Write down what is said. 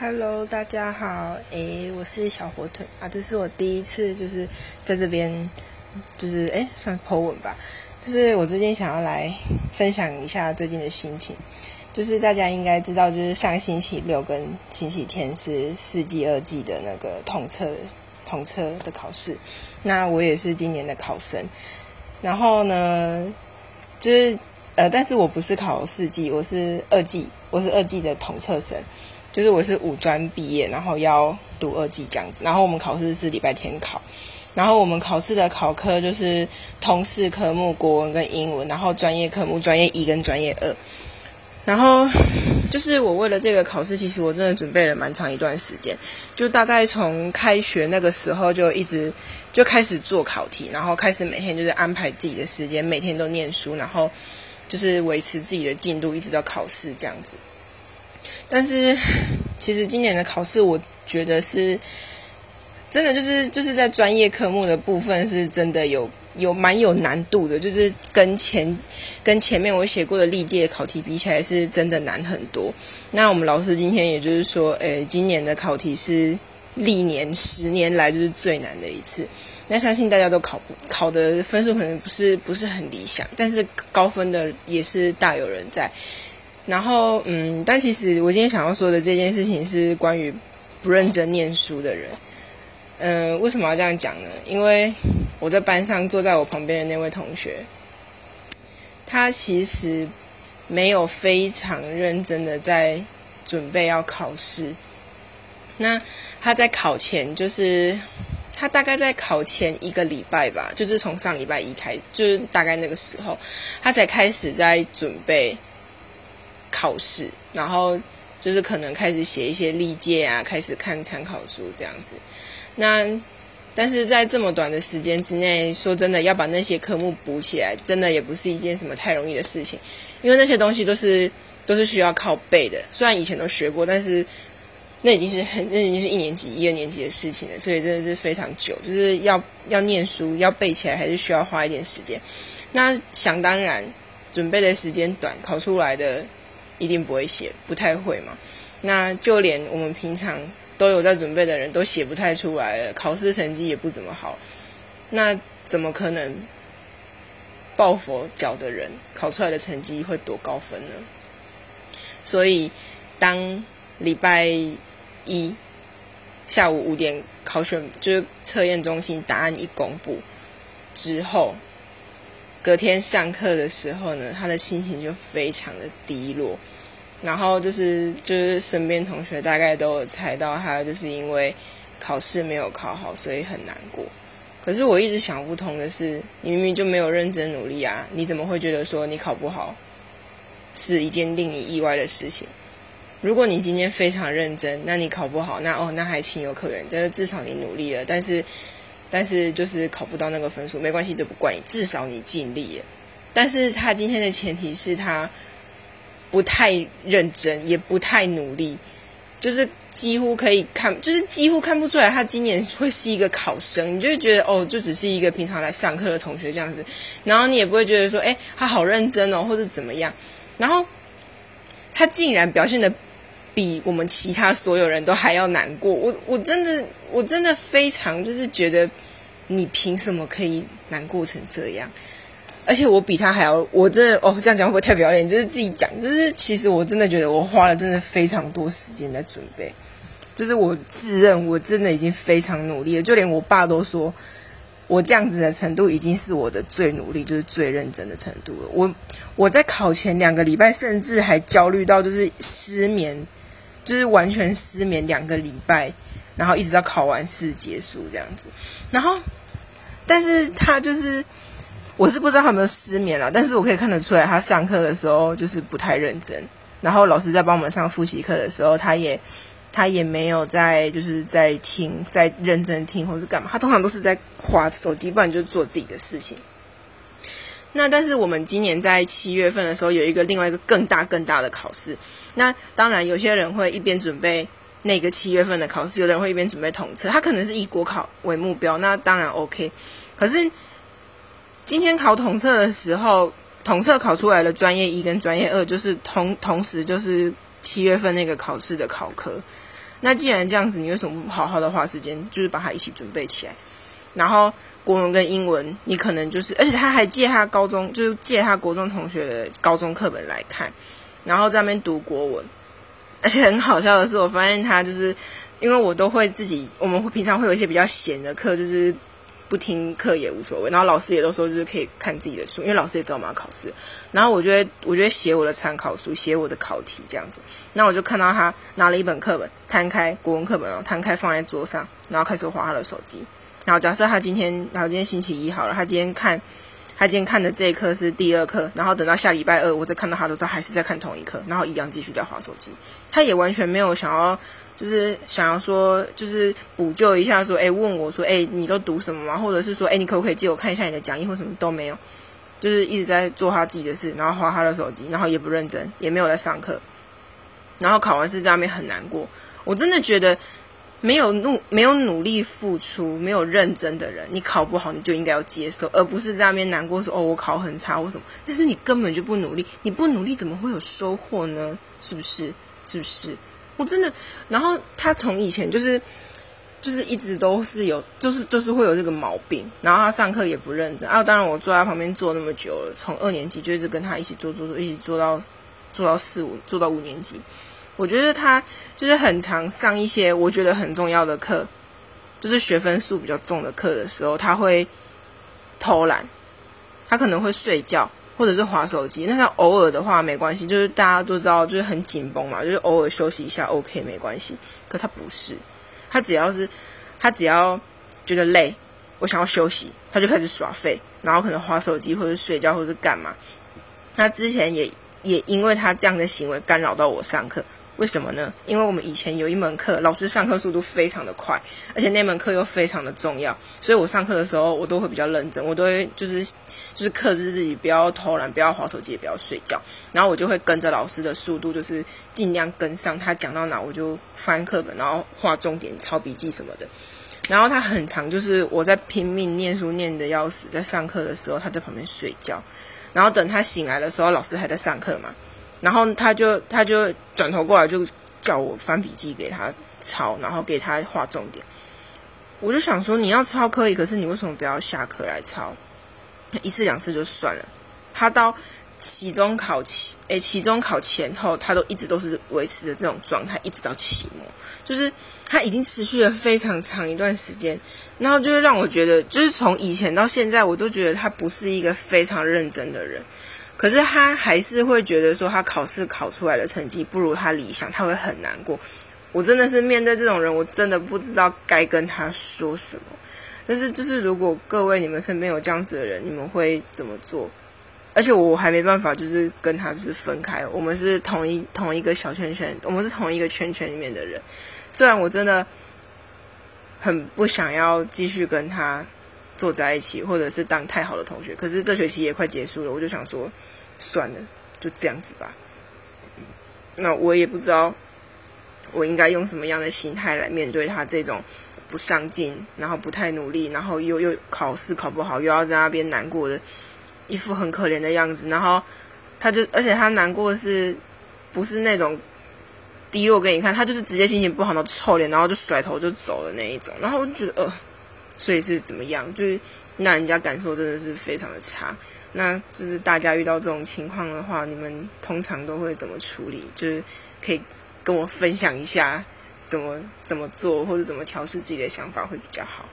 Hello，大家好，诶，我是小火腿。啊，这是我第一次就是在这边，就是诶，算 po 文吧，就是我最近想要来分享一下最近的心情，就是大家应该知道，就是上星期六跟星期天是四季二季的那个统测统测的考试，那我也是今年的考生，然后呢，就是呃，但是我不是考四季，我是二季，我是二季的统测生。就是我是五专毕业，然后要读二技这样子，然后我们考试是礼拜天考，然后我们考试的考科就是通识科目国文跟英文，然后专业科目专业一跟专业二，然后就是我为了这个考试，其实我真的准备了蛮长一段时间，就大概从开学那个时候就一直就开始做考题，然后开始每天就是安排自己的时间，每天都念书，然后就是维持自己的进度，一直到考试这样子。但是，其实今年的考试，我觉得是真的，就是就是在专业科目的部分，是真的有有蛮有难度的，就是跟前跟前面我写过的历届考题比起来，是真的难很多。那我们老师今天也就是说，诶，今年的考题是历年十年来就是最难的一次。那相信大家都考不考的分数可能不是不是很理想，但是高分的也是大有人在。然后，嗯，但其实我今天想要说的这件事情是关于不认真念书的人。嗯，为什么要这样讲呢？因为我在班上坐在我旁边的那位同学，他其实没有非常认真的在准备要考试。那他在考前，就是他大概在考前一个礼拜吧，就是从上礼拜一开，就是大概那个时候，他才开始在准备。考试，然后就是可能开始写一些历届啊，开始看参考书这样子。那但是在这么短的时间之内，说真的要把那些科目补起来，真的也不是一件什么太容易的事情，因为那些东西都是都是需要靠背的。虽然以前都学过，但是那已经是很那已经是一年级、一二年级的事情了，所以真的是非常久，就是要要念书要背起来，还是需要花一点时间。那想当然，准备的时间短，考出来的。一定不会写，不太会嘛。那就连我们平常都有在准备的人都写不太出来了，考试成绩也不怎么好。那怎么可能抱佛脚的人考出来的成绩会多高分呢？所以，当礼拜一下午五点考选就是测验中心答案一公布之后，隔天上课的时候呢，他的心情就非常的低落。然后就是就是身边同学大概都有猜到他就是因为考试没有考好，所以很难过。可是我一直想不通的是，你明明就没有认真努力啊，你怎么会觉得说你考不好是一件令你意外的事情？如果你今天非常认真，那你考不好，那哦那还情有可原，就是至少你努力了。但是但是就是考不到那个分数，没关系，这不怪你，至少你尽力了。但是他今天的前提是他。不太认真，也不太努力，就是几乎可以看，就是几乎看不出来他今年会是一个考生。你就会觉得哦，就只是一个平常来上课的同学这样子，然后你也不会觉得说，哎，他好认真哦，或者怎么样。然后他竟然表现的比我们其他所有人都还要难过。我我真的我真的非常就是觉得，你凭什么可以难过成这样？而且我比他还要，我真的哦，这样讲会不会太不要脸？就是自己讲，就是其实我真的觉得我花了真的非常多时间在准备，就是我自认我真的已经非常努力了，就连我爸都说，我这样子的程度已经是我的最努力，就是最认真的程度了。我我在考前两个礼拜，甚至还焦虑到就是失眠，就是完全失眠两个礼拜，然后一直到考完试结束这样子。然后，但是他就是。我是不知道他有没有失眠了，但是我可以看得出来，他上课的时候就是不太认真。然后老师在帮我们上复习课的时候，他也他也没有在就是在听，在认真听或是干嘛。他通常都是在划手机，不然就做自己的事情。那但是我们今年在七月份的时候有一个另外一个更大更大的考试。那当然有些人会一边准备那个七月份的考试，有的人会一边准备统测。他可能是以国考为目标，那当然 OK。可是。今天考统测的时候，统测考出来的专业一跟专业二，就是同同时就是七月份那个考试的考科。那既然这样子，你为什么不好好的花时间，就是把它一起准备起来？然后国文跟英文，你可能就是，而且他还借他高中，就是借他国中同学的高中课本来看，然后在那边读国文。而且很好笑的是，我发现他就是，因为我都会自己，我们平常会有一些比较闲的课，就是。不听课也无所谓，然后老师也都说就是可以看自己的书，因为老师也知道我们要考试。然后我觉得，我觉得写我的参考书，写我的考题这样子。那我就看到他拿了一本课本，摊开国文课本哦，摊开放在桌上，然后开始划他的手机。然后假设他今天，然后今天星期一好了，他今天看，他今天看的这一课是第二课，然后等到下礼拜二，我再看到他的时候，还是在看同一课，然后一样继续在划手机。他也完全没有想要。就是想要说，就是补救一下，说，哎，问我说，哎，你都读什么吗？或者是说，哎，你可不可以借我看一下你的讲义或什么都没有，就是一直在做他自己的事，然后划他的手机，然后也不认真，也没有在上课，然后考完试在那边很难过。我真的觉得，没有努没有努力付出，没有认真的人，你考不好你就应该要接受，而不是在那边难过说，哦，我考很差或什么。但是你根本就不努力，你不努力怎么会有收获呢？是不是？是不是？我真的，然后他从以前就是，就是一直都是有，就是就是会有这个毛病。然后他上课也不认真啊。当然我坐在旁边坐那么久了，从二年级就一直跟他一起做做做，一起做到做到四五，做到五年级。我觉得他就是很常上一些我觉得很重要的课，就是学分数比较重的课的时候，他会偷懒，他可能会睡觉。或者是划手机，那他偶尔的话没关系，就是大家都知道，就是很紧绷嘛，就是偶尔休息一下，OK 没关系。可他不是，他只要是，他只要觉得累，我想要休息，他就开始耍废，然后可能划手机或者睡觉或者干嘛。他之前也也因为他这样的行为干扰到我上课。为什么呢？因为我们以前有一门课，老师上课速度非常的快，而且那门课又非常的重要，所以我上课的时候我都会比较认真，我都会就是就是克制自己，不要偷懒，不要划手机，也不要睡觉，然后我就会跟着老师的速度，就是尽量跟上他讲到哪，我就翻课本，然后画重点、抄笔记什么的。然后他很长，就是我在拼命念书念的要死，在上课的时候他在旁边睡觉，然后等他醒来的时候，老师还在上课嘛。然后他就他就转头过来就叫我翻笔记给他抄，然后给他画重点。我就想说你要抄可以，可是你为什么不要下课来抄？一次两次就算了。他到期中考前，诶，期中考前后，他都一直都是维持着这种状态，一直到期末，就是他已经持续了非常长一段时间。然后就是让我觉得，就是从以前到现在，我都觉得他不是一个非常认真的人。可是他还是会觉得说，他考试考出来的成绩不如他理想，他会很难过。我真的是面对这种人，我真的不知道该跟他说什么。但是，就是如果各位你们身边有这样子的人，你们会怎么做？而且我还没办法，就是跟他就是分开。我们是同一同一个小圈圈，我们是同一个圈圈里面的人。虽然我真的很不想要继续跟他。坐在一起，或者是当太好的同学，可是这学期也快结束了，我就想说，算了，就这样子吧。那我也不知道，我应该用什么样的心态来面对他这种不上进，然后不太努力，然后又又考试考不好，又要在那边难过的，一副很可怜的样子。然后他就，而且他难过是不是那种低落给你看，他就是直接心情不好，然后臭脸，然后就甩头就走的那一种。然后我就觉得，呃。所以是怎么样？就是那人家感受真的是非常的差。那就是大家遇到这种情况的话，你们通常都会怎么处理？就是可以跟我分享一下怎么怎么做，或者怎么调试自己的想法会比较好。